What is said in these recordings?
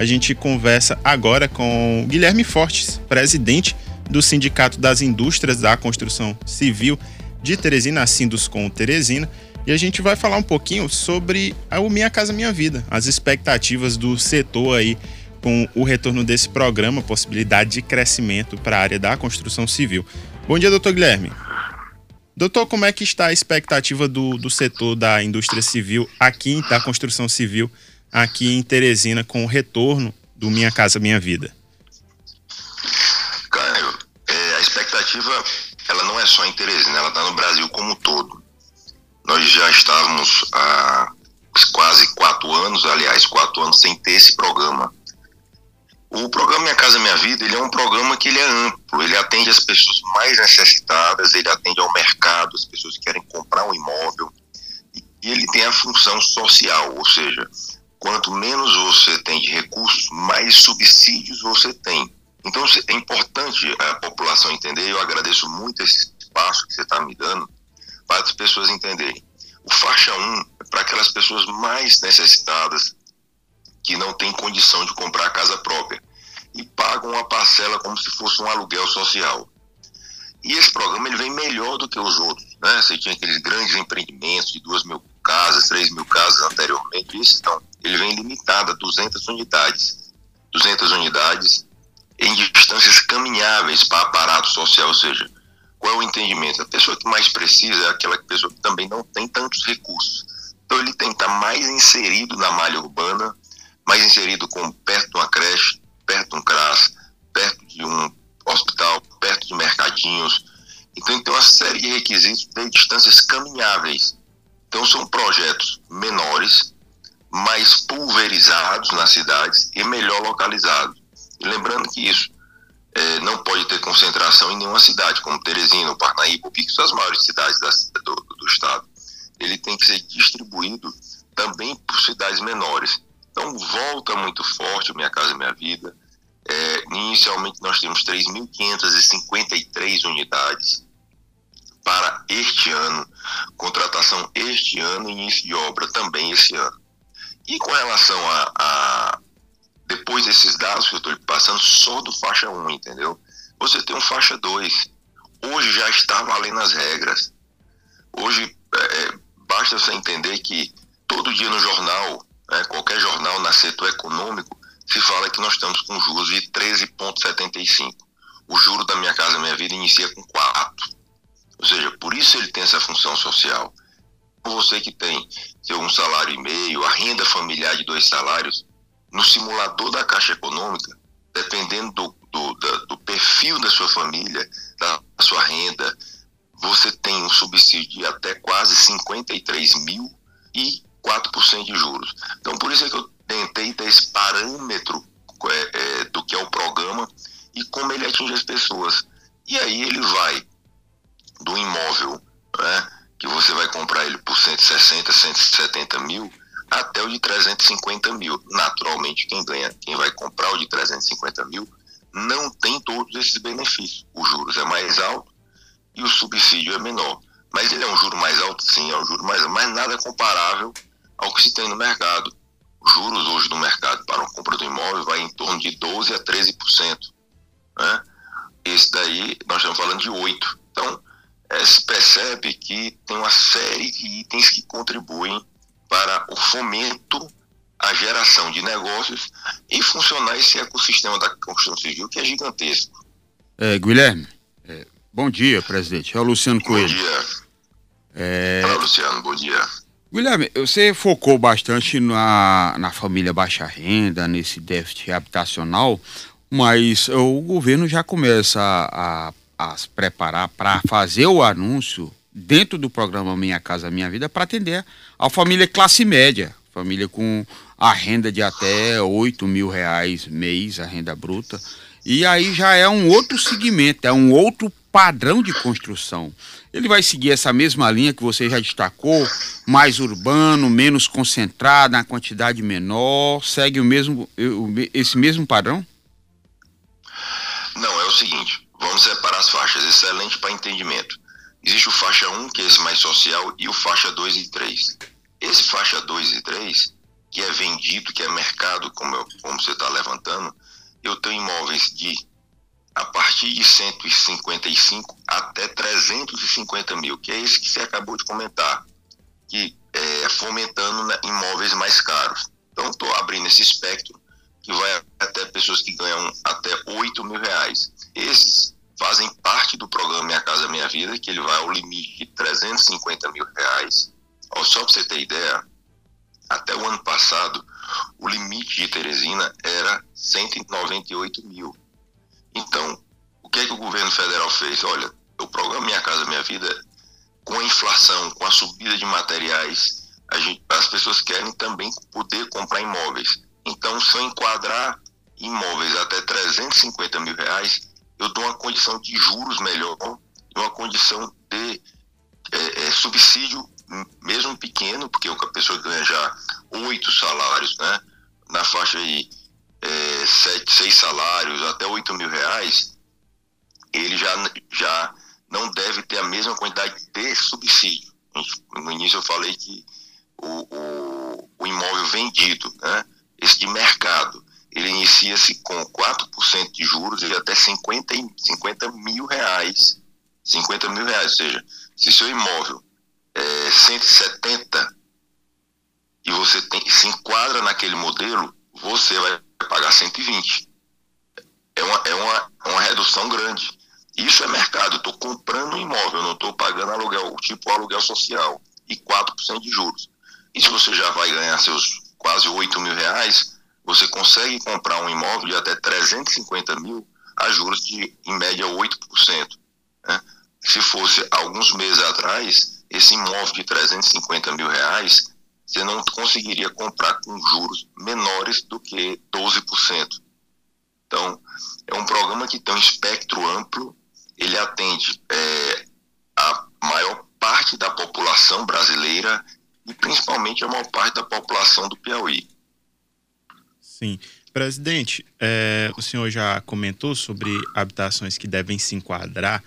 A gente conversa agora com Guilherme Fortes, presidente do Sindicato das Indústrias da Construção Civil de Teresina, a Sinduscom Teresina. E a gente vai falar um pouquinho sobre o Minha Casa Minha Vida, as expectativas do setor aí com o retorno desse programa, possibilidade de crescimento para a área da construção civil. Bom dia, doutor Guilherme. Doutor, como é que está a expectativa do, do setor da indústria civil aqui, da construção civil, aqui em Teresina, com o retorno do Minha Casa Minha Vida? Caio, é, a expectativa ela não é só em Teresina, ela está no Brasil como um todo. Nós já estávamos há quase quatro anos, aliás, quatro anos sem ter esse programa. O programa Minha Casa Minha Vida, ele é um programa que ele é amplo, ele atende as pessoas mais necessitadas, ele atende ao mercado, as pessoas que querem comprar um imóvel, e ele tem a função social, ou seja, quanto menos você tem de recursos, mais subsídios você tem. Então é importante a população entender, eu agradeço muito esse espaço que você está me dando, para as pessoas entenderem. O faixa 1 é para aquelas pessoas mais necessitadas, que não têm condição de comprar casa própria e pagam uma parcela como se fosse um aluguel social. E esse programa ele vem melhor do que os outros. Né? Você tinha aqueles grandes empreendimentos de duas mil casas, três mil casas anteriormente. Esse não. Ele vem limitado a 200 unidades. 200 unidades em distâncias caminháveis para aparato social. Ou seja, qual é o entendimento? A pessoa que mais precisa é aquela pessoa que também não tem tantos recursos. Então ele tem que estar mais inserido na malha urbana mais inserido como perto de uma creche, perto de um CRAS, perto de um hospital, perto de mercadinhos. Então tem uma série de requisitos de distâncias caminháveis. Então são projetos menores, mais pulverizados nas cidades e melhor localizados. E lembrando que isso é, não pode ter concentração em nenhuma cidade, como Teresina, Parnaíba, Pico, são as maiores cidades da, do, do estado. Ele tem que ser distribuído também por cidades menores. Então, volta muito forte Minha Casa Minha Vida. É, inicialmente, nós temos 3.553 unidades para este ano, contratação este ano, início de obra também esse ano. E com relação a, a depois desses dados que eu estou passando, só do faixa 1, entendeu? Você tem um faixa 2. Hoje já está valendo as regras. Hoje é, basta você entender que todo dia no jornal né, qualquer jornal na setor econômico, se fala que nós estamos com juros de 13,75. O juro da Minha Casa Minha Vida inicia com 4. Ou seja, por isso ele tem essa função social. Você que tem seu um salário e meio, a renda familiar de dois salários, no simulador da Caixa Econômica, dependendo do, do, do perfil da sua família, da sua renda, você tem um subsídio de até quase 53 mil e 4% de juros. Então, por isso é que eu tentei ter esse parâmetro é, é, do que é o programa e como ele atinge as pessoas. E aí ele vai do imóvel, né, que você vai comprar ele por 160, 170 mil, até o de 350 mil. Naturalmente, quem ganha, quem vai comprar o de 350 mil, não tem todos esses benefícios. Os juros é mais alto e o subsídio é menor. Mas ele é um juro mais alto, sim, é um juro mais alto, mas nada comparável ao que se tem no mercado. Os juros hoje no mercado para uma compra do imóvel vai em torno de 12% a 13%. Né? Esse daí, nós estamos falando de 8%. Então, é, se percebe que tem uma série de itens que contribuem para o fomento, a geração de negócios e funcionar esse ecossistema da construção civil que é gigantesco. É, Guilherme, é, bom dia, presidente. É o Luciano Coelho. Bom dia. É... Fala, Luciano, bom dia. Guilherme, você focou bastante na, na família baixa renda, nesse déficit habitacional, mas o governo já começa a, a, a se preparar para fazer o anúncio dentro do programa Minha Casa Minha Vida para atender a família classe média, família com a renda de até 8 mil reais mês, a renda bruta. E aí já é um outro segmento, é um outro padrão de construção. Ele vai seguir essa mesma linha que você já destacou, mais urbano, menos concentrado, na quantidade menor, segue o mesmo, esse mesmo padrão? Não, é o seguinte, vamos separar as faixas, excelente para entendimento. Existe o faixa 1, que é esse mais social, e o faixa 2 e 3. Esse faixa 2 e 3, que é vendido, que é mercado, como, eu, como você está levantando, eu tenho imóveis de a partir de 155 até 350 mil, que é esse que você acabou de comentar, que é fomentando né, imóveis mais caros. Então, estou abrindo esse espectro que vai até pessoas que ganham até 8 mil reais. Esses fazem parte do programa Minha Casa Minha Vida, que ele vai ao limite de 350 mil reais. Só para você ter ideia, até o ano passado, o limite de Teresina era 198 mil. Então, o que é que o governo federal fez? Olha, o programa Minha Casa Minha Vida, com a inflação, com a subida de materiais, gente, as pessoas querem também poder comprar imóveis. Então, se eu enquadrar imóveis até 350 mil reais, eu dou uma condição de juros melhor uma condição de é, é, subsídio, mesmo pequeno, porque a pessoa ganha já oito salários, né? Na faixa aí, é, sete, seis salários, até oito mil reais, ele já, já não deve ter a mesma quantidade de subsídio. No início eu falei que o, o, o imóvel vendido, né? Esse de mercado, ele inicia-se com 4% de juros e até 50, 50 mil reais. 50 mil reais, ou seja, se seu imóvel é 170 e você tem, se enquadra naquele modelo, você vai pagar 120. É uma, é uma, uma redução grande. Isso é mercado. Estou comprando um imóvel, não estou pagando aluguel, tipo aluguel social, e 4% de juros. E se você já vai ganhar seus quase 8 mil reais, você consegue comprar um imóvel de até 350 mil a juros de, em média, 8%. Né? Se fosse alguns meses atrás, esse imóvel de 350 mil reais, você não conseguiria comprar com juros menores do que 12%. Então, é um programa que tem um espectro amplo, ele atende é, a maior parte da população brasileira e principalmente a maior parte da população do Piauí. Sim. Presidente, é, o senhor já comentou sobre habitações que devem se enquadrar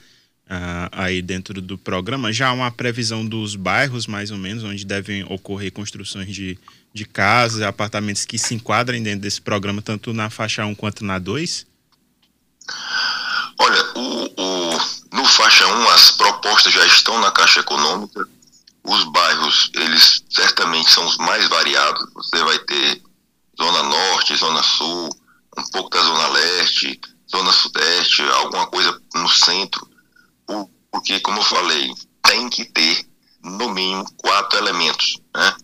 uh, aí dentro do programa. Já há uma previsão dos bairros, mais ou menos, onde devem ocorrer construções de, de casas, apartamentos que se enquadrem dentro desse programa, tanto na faixa 1 quanto na 2? Olha, o, o, no faixa 1 as propostas já estão na Caixa Econômica. Os bairros, eles certamente são os mais variados. Você vai ter Zona Norte, Zona Sul, um pouco da Zona Leste, Zona Sudeste, alguma coisa no centro, porque, como eu falei, tem que ter, no mínimo, quatro elementos, né?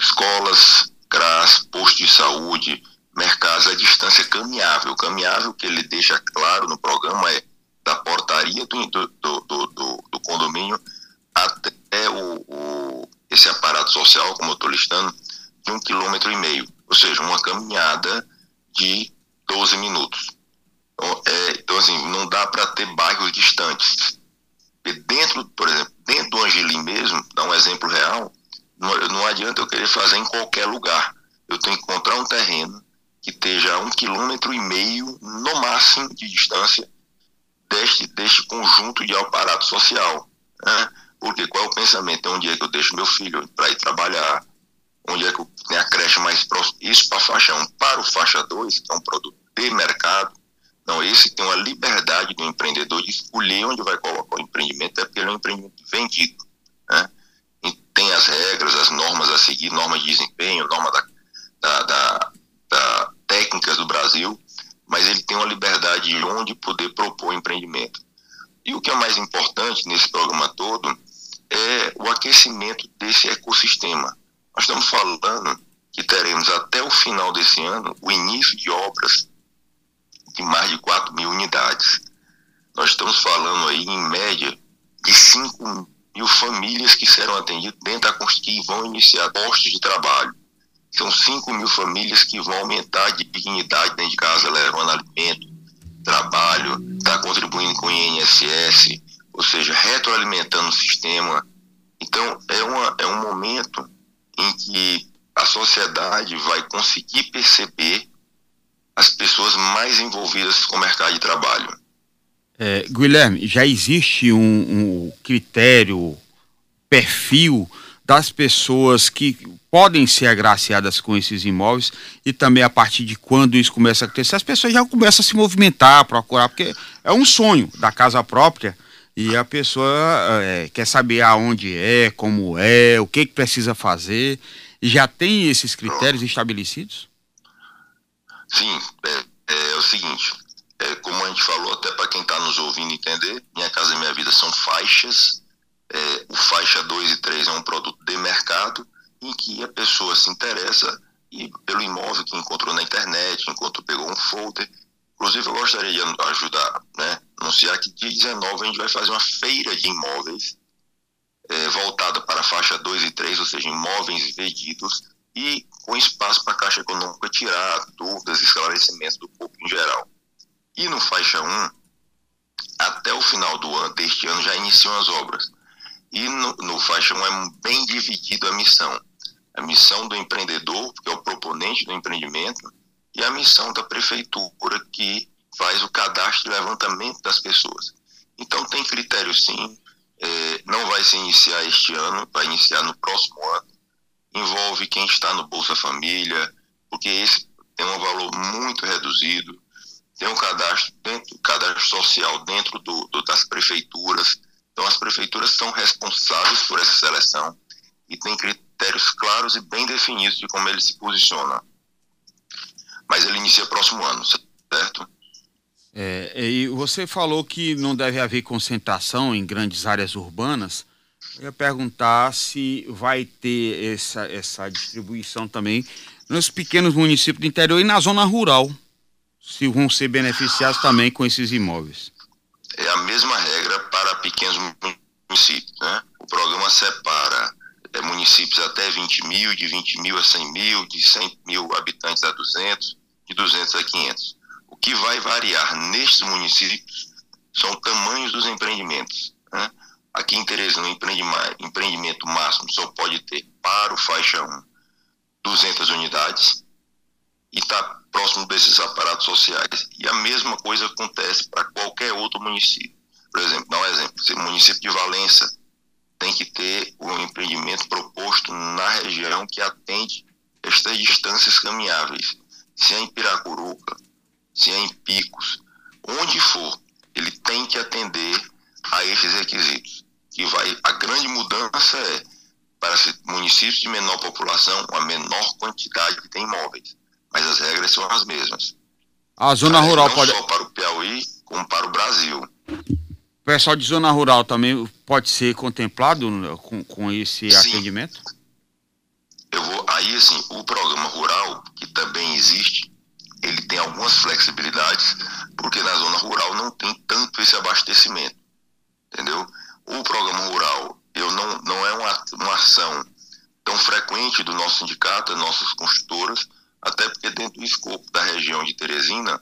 Escolas, CRAS, posto de saúde, mercados, a distância caminhável. Caminhável que ele deixa claro no programa é da portaria do, do, do, do, do condomínio até o, o, esse aparato social, como eu estou listando, de um quilômetro e meio ou seja, uma caminhada de 12 minutos. Então, é, então assim, não dá para ter bairros distantes. E dentro, por exemplo, dentro do Angelim mesmo, dá um exemplo real, não, não adianta eu querer fazer em qualquer lugar. Eu tenho que encontrar um terreno que esteja a um quilômetro e meio, no máximo, de distância deste, deste conjunto de aparato social. Né? Porque qual é o pensamento? Onde é que eu deixo meu filho para ir trabalhar, onde é que tem a creche mais próxima, isso para faixa 1. Para o faixa 2, que é um produto de mercado, não, esse tem uma liberdade do empreendedor de escolher onde vai colocar o empreendimento, é porque ele é um empreendimento vendido. Né? E tem as regras, as normas a seguir, normas de desempenho, norma da, da, da, da técnicas do Brasil, mas ele tem uma liberdade de onde poder propor empreendimento. E o que é mais importante nesse programa todo é o aquecimento desse ecossistema. Nós estamos falando que teremos até o final desse ano o início de obras de mais de 4 mil unidades. Nós estamos falando aí, em média, de 5 mil famílias que serão atendidas dentro da que vão iniciar postos de trabalho. São 5 mil famílias que vão aumentar de dignidade dentro de casa, levando alimento, trabalho, está contribuindo com o INSS, ou seja, retroalimentando o sistema. Então, é, uma, é um momento em que a sociedade vai conseguir perceber as pessoas mais envolvidas com o mercado de trabalho. É, Guilherme, já existe um, um critério, perfil das pessoas que podem ser agraciadas com esses imóveis e também a partir de quando isso começa a acontecer, as pessoas já começam a se movimentar, procurar, porque é um sonho da casa própria e a pessoa é, quer saber aonde é, como é, o que, que precisa fazer. E já tem esses critérios estabelecidos? Sim, é, é o seguinte, é, como a gente falou, até para quem está nos ouvindo entender, Minha Casa Minha Vida são faixas, é, o faixa 2 e 3 é um produto de mercado em que a pessoa se interessa e pelo imóvel que encontrou na internet, enquanto pegou um folder. Inclusive, eu gostaria de ajudar, né, anunciar que dia 19 a gente vai fazer uma feira de imóveis é, voltada para a faixa 2 e 3, ou seja, imóveis vendidos, e com espaço para a Caixa Econômica tirar dúvidas e esclarecimentos do público em geral. E no faixa 1, até o final do ano, deste ano, já iniciam as obras. E no, no faixa 1 é bem dividido a missão. A missão do empreendedor, que é o proponente do empreendimento, e a missão da prefeitura, que faz o cadastro e levantamento das pessoas. Então tem critérios sim, é, não vai se iniciar este ano, vai iniciar no próximo ano. Envolve quem está no Bolsa Família, porque esse tem um valor muito reduzido. Tem um cadastro, dentro, cadastro social dentro do, do, das prefeituras. Então as prefeituras são responsáveis por essa seleção e tem critérios claros e bem definidos de como ele se posiciona. Mas ele inicia próximo ano, certo? É, e você falou que não deve haver concentração em grandes áreas urbanas. Eu ia perguntar se vai ter essa, essa distribuição também nos pequenos municípios do interior e na zona rural, se vão ser beneficiados também com esses imóveis. É a mesma regra para pequenos municípios. Né? O programa separa é, municípios até 20 mil, de 20 mil a 100 mil, de 100 mil habitantes a 200, de 200 a 500 que vai variar nestes municípios são tamanhos dos empreendimentos. Né? Aqui em Teresina, o empreendimento máximo só pode ter para o faixa 1 200 unidades e está próximo desses aparatos sociais. E a mesma coisa acontece para qualquer outro município. Por exemplo, dá um exemplo, o município de Valença tem que ter o um empreendimento proposto na região que atende estas distâncias caminháveis. Se é em Piracuruca, se é em picos, onde for, ele tem que atender a esses requisitos. Que vai, a grande mudança é para municípios de menor população, uma menor quantidade de imóveis, mas as regras são as mesmas. A zona mas rural não pode. só para o Piauí, como para o Brasil. O pessoal de zona rural também pode ser contemplado com, com esse Sim. atendimento? Aí, assim, o programa rural, que também existe, ele tem algumas flexibilidades, porque na zona rural não tem tanto esse abastecimento, entendeu? O programa rural, eu não, não é uma, uma ação tão frequente do nosso sindicato, das nossas construtoras, até porque dentro do escopo da região de Teresina,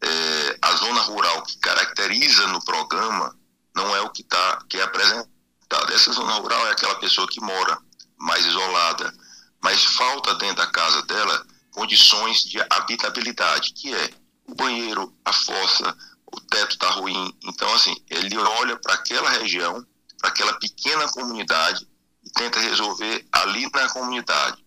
é, a zona rural que caracteriza no programa não é o que, tá, que é apresentado. Essa zona rural é aquela pessoa que mora mais isolada, mas falta dentro da casa dela condições de habitabilidade, que é o banheiro, a fossa, o teto está ruim. Então, assim, ele olha para aquela região, para aquela pequena comunidade e tenta resolver ali na comunidade.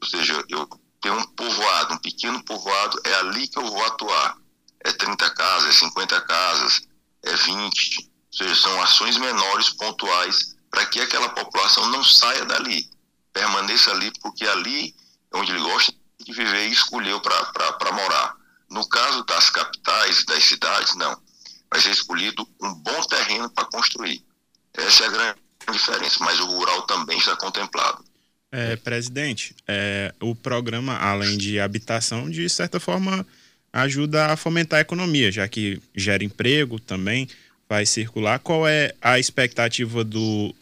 Ou seja, eu tenho um povoado, um pequeno povoado, é ali que eu vou atuar. É 30 casas, é 50 casas, é 20. Ou seja, são ações menores, pontuais, para que aquela população não saia dali, permaneça ali, porque ali é onde ele gosta de viver e escolheu para morar. No caso das capitais, das cidades, não. Vai ser escolhido um bom terreno para construir. Essa é a grande diferença, mas o rural também está contemplado. É, presidente, é, o programa, além de habitação, de certa forma ajuda a fomentar a economia, já que gera emprego também, vai circular. Qual é a expectativa do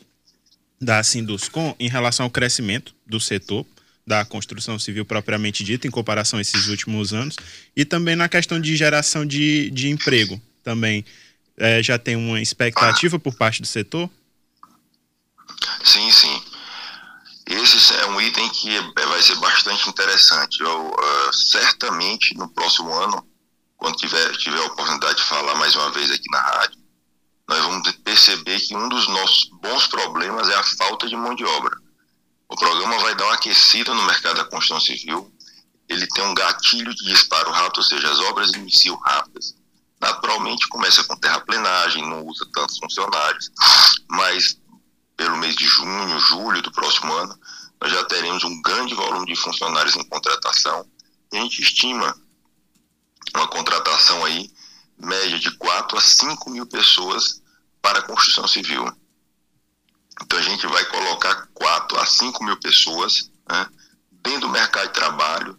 da Sinduscom em relação ao crescimento do setor da construção civil propriamente dita, em comparação a esses últimos anos, e também na questão de geração de, de emprego. Também é, já tem uma expectativa por parte do setor? Sim, sim. Esse é um item que é, vai ser bastante interessante. Eu, uh, certamente, no próximo ano, quando tiver, tiver a oportunidade de falar mais uma vez aqui na rádio, nós vamos perceber que um dos nossos bons problemas é a falta de mão de obra. O programa vai dar uma aquecida no mercado da construção civil, ele tem um gatilho de disparo rápido, ou seja, as obras iniciam rápidas. Naturalmente começa com terraplenagem, não usa tantos funcionários, mas pelo mês de junho, julho do próximo ano, nós já teremos um grande volume de funcionários em contratação e a gente estima uma contratação aí média de 4 a 5 mil pessoas para a construção civil. Então a gente vai colocar 4 a 5 mil pessoas né, dentro do mercado de trabalho,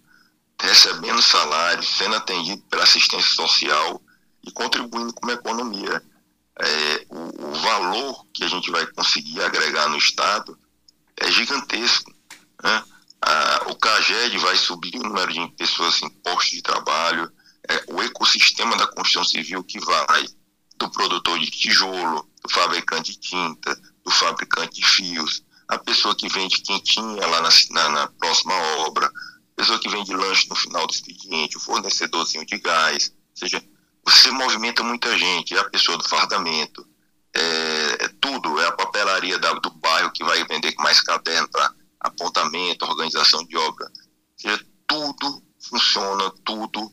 recebendo salário, sendo atendido pela assistência social e contribuindo com a economia. É, o, o, valor que a gente vai conseguir agregar no Estado é gigantesco. Né? A, o CAGED vai subir o número de pessoas em postos de trabalho, é, o ecossistema da construção civil que vai do produtor de tijolo, do fabricante de tinta, do fabricante de fios, a pessoa que vende quentinha lá na, na, na próxima obra, a pessoa que vende lanche no final do expediente, o fornecedorzinho de gás, ou seja, você movimenta muita gente, é a pessoa do fardamento, é, é tudo, é a papelaria da, do bairro que vai vender mais caderno para apontamento, organização de obra. Ou seja, tudo funciona, tudo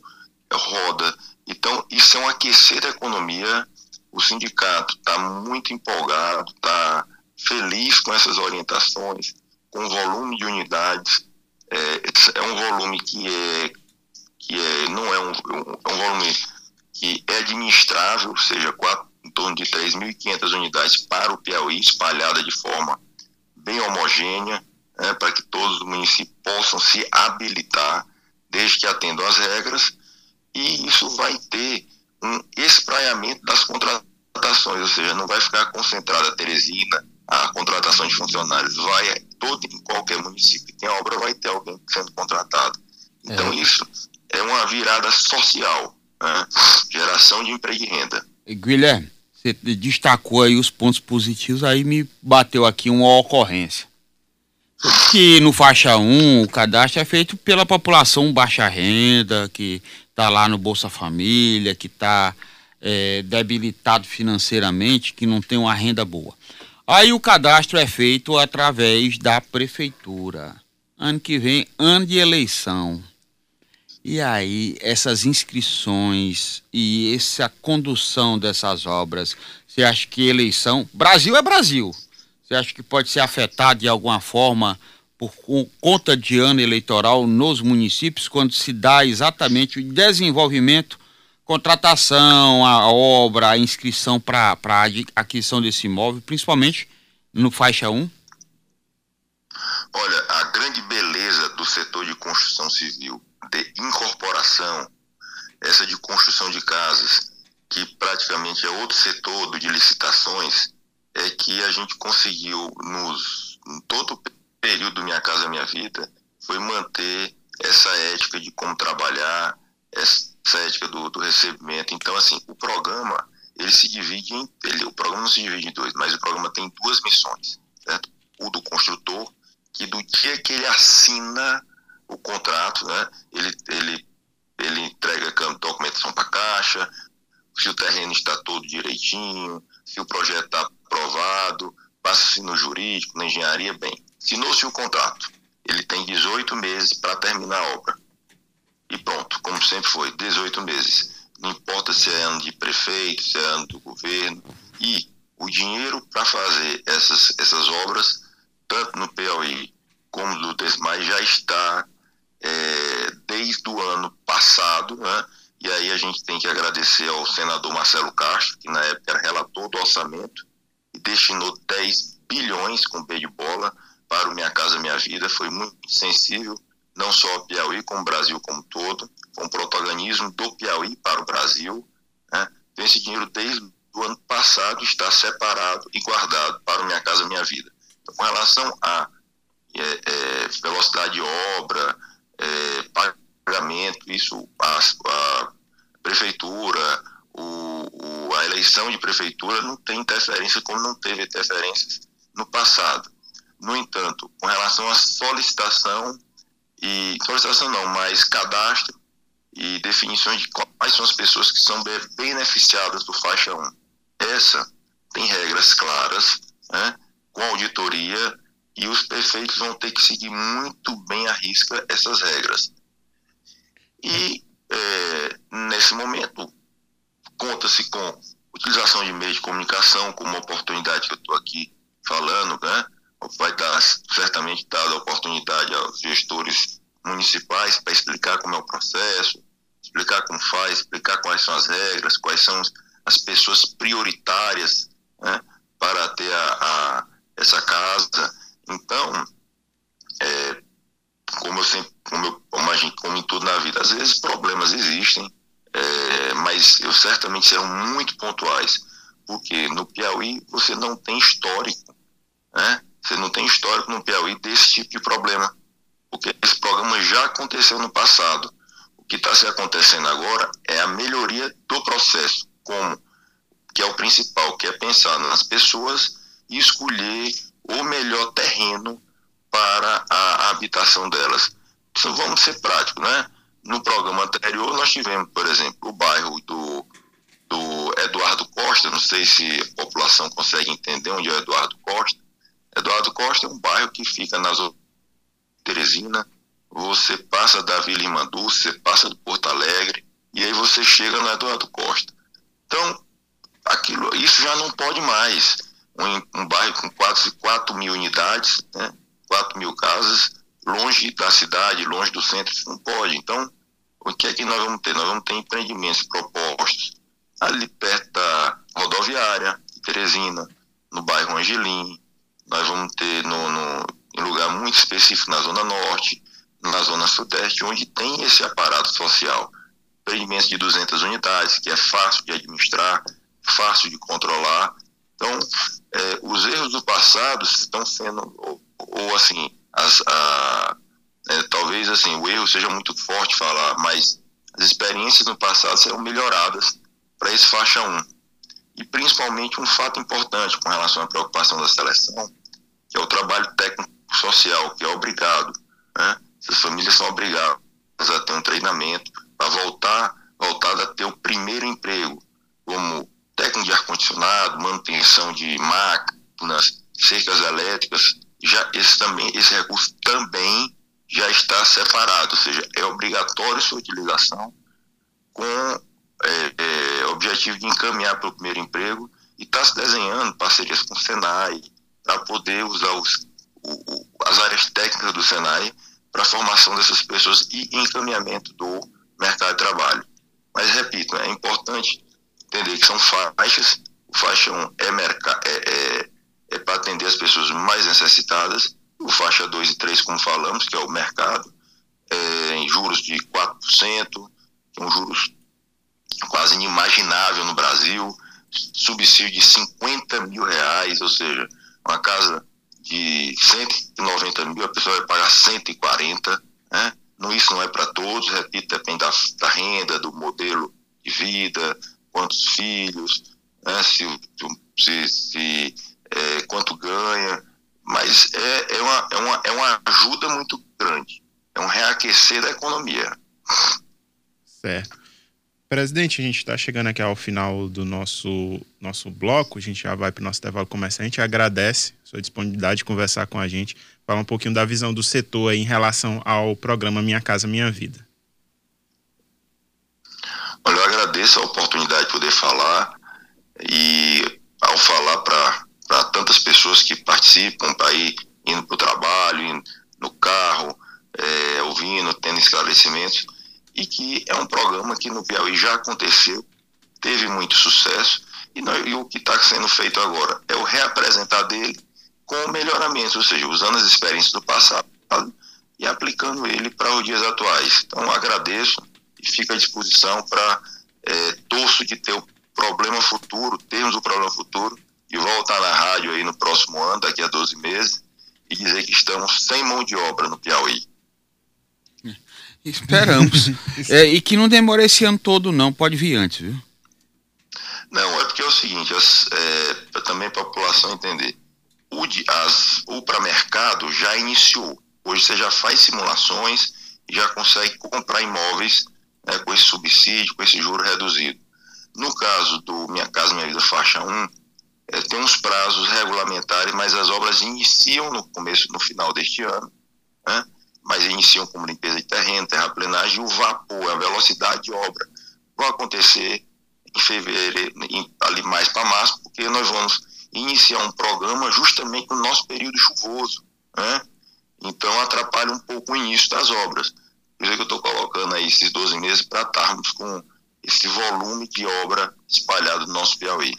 roda. Então, isso é um aquecer da economia. O sindicato está muito empolgado, está feliz com essas orientações, com o volume de unidades. É, é um volume que é, que é não é um, é um volume que é administrável, ou seja, quatro, em torno de 3.500 unidades para o Piauí, espalhada de forma bem homogênea, né, para que todos os municípios possam se habilitar, desde que atendam às regras, e isso vai ter um espraiamento das contratações, ou seja, não vai ficar concentrada a Teresina, a contratação de funcionários, vai todo em qualquer município que tem obra vai ter alguém sendo contratado. Então é. isso é uma virada social, né? geração de emprego e renda. Guilherme, você destacou aí os pontos positivos, aí me bateu aqui uma ocorrência. Que no faixa 1 o cadastro é feito pela população baixa renda, que está lá no Bolsa Família, que está é, debilitado financeiramente, que não tem uma renda boa. Aí o cadastro é feito através da prefeitura. Ano que vem, ano de eleição. E aí, essas inscrições e essa condução dessas obras, você acha que eleição. Brasil é Brasil. Você acha que pode ser afetado de alguma forma por conta de ano eleitoral nos municípios, quando se dá exatamente o desenvolvimento, contratação, a obra, a inscrição para a aquisição desse imóvel, principalmente no faixa 1? Olha, a grande beleza do setor de construção civil, de incorporação, essa de construção de casas, que praticamente é outro setor de licitações, é que a gente conseguiu, nos, em todo o período Minha Casa Minha Vida, foi manter essa ética de como trabalhar, essa ética do, do recebimento. Então, assim, o programa, ele se divide em. Ele, o programa não se divide em dois, mas o programa tem duas missões, certo? O do construtor, que do dia que ele assina o contrato, né, ele, ele, ele entrega documentação para a Caixa, se o terreno está todo direitinho, se o projeto está aprovado, passa-se no jurídico, na engenharia, bem. Assinou-se o contrato. Ele tem 18 meses para terminar a obra. E pronto, como sempre foi, 18 meses. Não importa se é ano de prefeito, se é ano do governo. E o dinheiro para fazer essas, essas obras, tanto no Piauí como no Desmai, já está é, desde o ano passado, né? E aí a gente tem que agradecer ao senador Marcelo Castro, que na época era relator do orçamento, e destinou 10 bilhões com B de bola para o Minha Casa Minha Vida. Foi muito sensível, não só ao Piauí, como o Brasil como todo. Foi um protagonismo do Piauí para o Brasil. Né? Então, esse dinheiro, desde o ano passado, está separado e guardado para o Minha Casa Minha Vida. Então, com relação a é, é, velocidade de obra, é, pagamento, isso a, a prefeitura, o, o, a eleição de prefeitura não tem interferência como não teve interferências no passado. No entanto, com relação à solicitação e solicitação não, mas cadastro e definições de quais são as pessoas que são beneficiadas do faixa 1. Essa tem regras claras, né, com auditoria e os prefeitos vão ter que seguir muito bem à risca essas regras. E é, nesse momento conta-se com utilização de meios de comunicação como oportunidade que eu estou aqui falando, né? Vai dar certamente dada a oportunidade aos gestores municipais para explicar como é o processo, explicar como faz, explicar quais são as regras, quais são as pessoas prioritárias né, para ter a, a, essa casa. Então, é, como eu sempre, como, eu, como, gente, como em tudo na vida, às vezes problemas existem, é, mas eu certamente serão muito pontuais, porque no Piauí você não tem histórico, né? Você não tem histórico no Piauí desse tipo de problema, porque esse programa já aconteceu no passado. O que está se acontecendo agora é a melhoria do processo, como que é o principal, que é pensar nas pessoas e escolher o melhor terreno para a habitação delas. Então, vamos ser práticos, né? No programa anterior, nós tivemos, por exemplo, o bairro do, do Eduardo Costa. Não sei se a população consegue entender onde é o Eduardo Costa. Eduardo Costa é um bairro que fica na zona Teresina. Você passa da Vila Dulce, você passa do Porto Alegre, e aí você chega no Eduardo Costa. Então, aquilo, isso já não pode mais. Um, um bairro com quase 4 mil unidades, né? 4 mil casas, longe da cidade, longe do centro, isso não pode. Então, o que é que nós vamos ter? Nós vamos ter empreendimentos propostos ali perto da rodoviária, Teresina, no bairro Angelim, nós vamos ter no, no, em lugar muito específico na Zona Norte, na Zona Sudeste, onde tem esse aparato social. Empreendimentos de 200 unidades, que é fácil de administrar, fácil de controlar. Então, é, os erros do passado estão sendo, ou, ou assim, as, a, é, talvez assim, o erro seja muito forte falar, mas as experiências no passado serão melhoradas para esse faixa 1. E principalmente um fato importante com relação à preocupação da seleção, que é o trabalho técnico social, que é obrigado. Né? Essas famílias são obrigadas a ter um treinamento para voltar, voltar a ter o primeiro emprego, como técnico de ar-condicionado, manutenção de máquinas, cercas elétricas, já esse também esse recurso também já está separado, ou seja, é obrigatório sua utilização com é, é, objetivo de encaminhar para o primeiro emprego e está se desenhando parcerias com o Senai para poder usar os, o, as áreas técnicas do Senai para a formação dessas pessoas e encaminhamento do mercado de trabalho. Mas, repito, é importante entender que são faixas. O faixa 1 é, é, é, é para atender as pessoas mais necessitadas o faixa 2 e 3, como falamos, que é o mercado, é, em juros de 4%, que é um juros quase inimaginável no Brasil, subsídio de 50 mil reais, ou seja, uma casa de 190 mil, a pessoa vai pagar 140, né? Não, isso não é para todos, repito, depende da, da, renda, do modelo de vida, quantos filhos, né? se, se, se é, quanto ganha, mas é, é, uma, é, uma, é uma ajuda muito grande. É um reaquecer da economia. Certo. Presidente, a gente está chegando aqui ao final do nosso, nosso bloco, a gente já vai para o nosso intervalo comercial. A gente agradece a sua disponibilidade de conversar com a gente, falar um pouquinho da visão do setor em relação ao programa Minha Casa Minha Vida. Olha, eu agradeço a oportunidade de poder falar e ao falar para tantas pessoas que participam, ir indo para o trabalho, indo no carro, é, ouvindo, tendo esclarecimentos, e que é um programa que no Piauí já aconteceu, teve muito sucesso, e, e o que está sendo feito agora é o reapresentar dele com melhoramentos, ou seja, usando as experiências do passado e aplicando ele para os dias atuais. Então, agradeço e fico à disposição para é, torço de ter o problema futuro, termos o problema futuro e voltar na rádio aí no próximo ano, daqui a 12 meses, e dizer que estamos sem mão de obra no Piauí. Esperamos. é, e que não demore esse ano todo, não. Pode vir antes, viu? Não, é porque é o seguinte, as, é, também a população entender. O, as, o para mercado já iniciou. Hoje você já faz simulações e já consegue comprar imóveis né, com esse subsídio, com esse juro reduzido. No caso do Minha Casa Minha Vida Faixa 1, é, tem uns prazos regulamentares, mas as obras iniciam no começo, no final deste ano, né? Mas iniciam como limpeza de terreno, terraplenagem e o vapor, a velocidade de obra, vão acontecer em fevereiro, em, ali mais para março, porque nós vamos iniciar um programa justamente no nosso período chuvoso, né? Então atrapalha um pouco o início das obras. Por isso que eu estou colocando aí esses 12 meses para estarmos com esse volume de obra espalhado no nosso Piauí.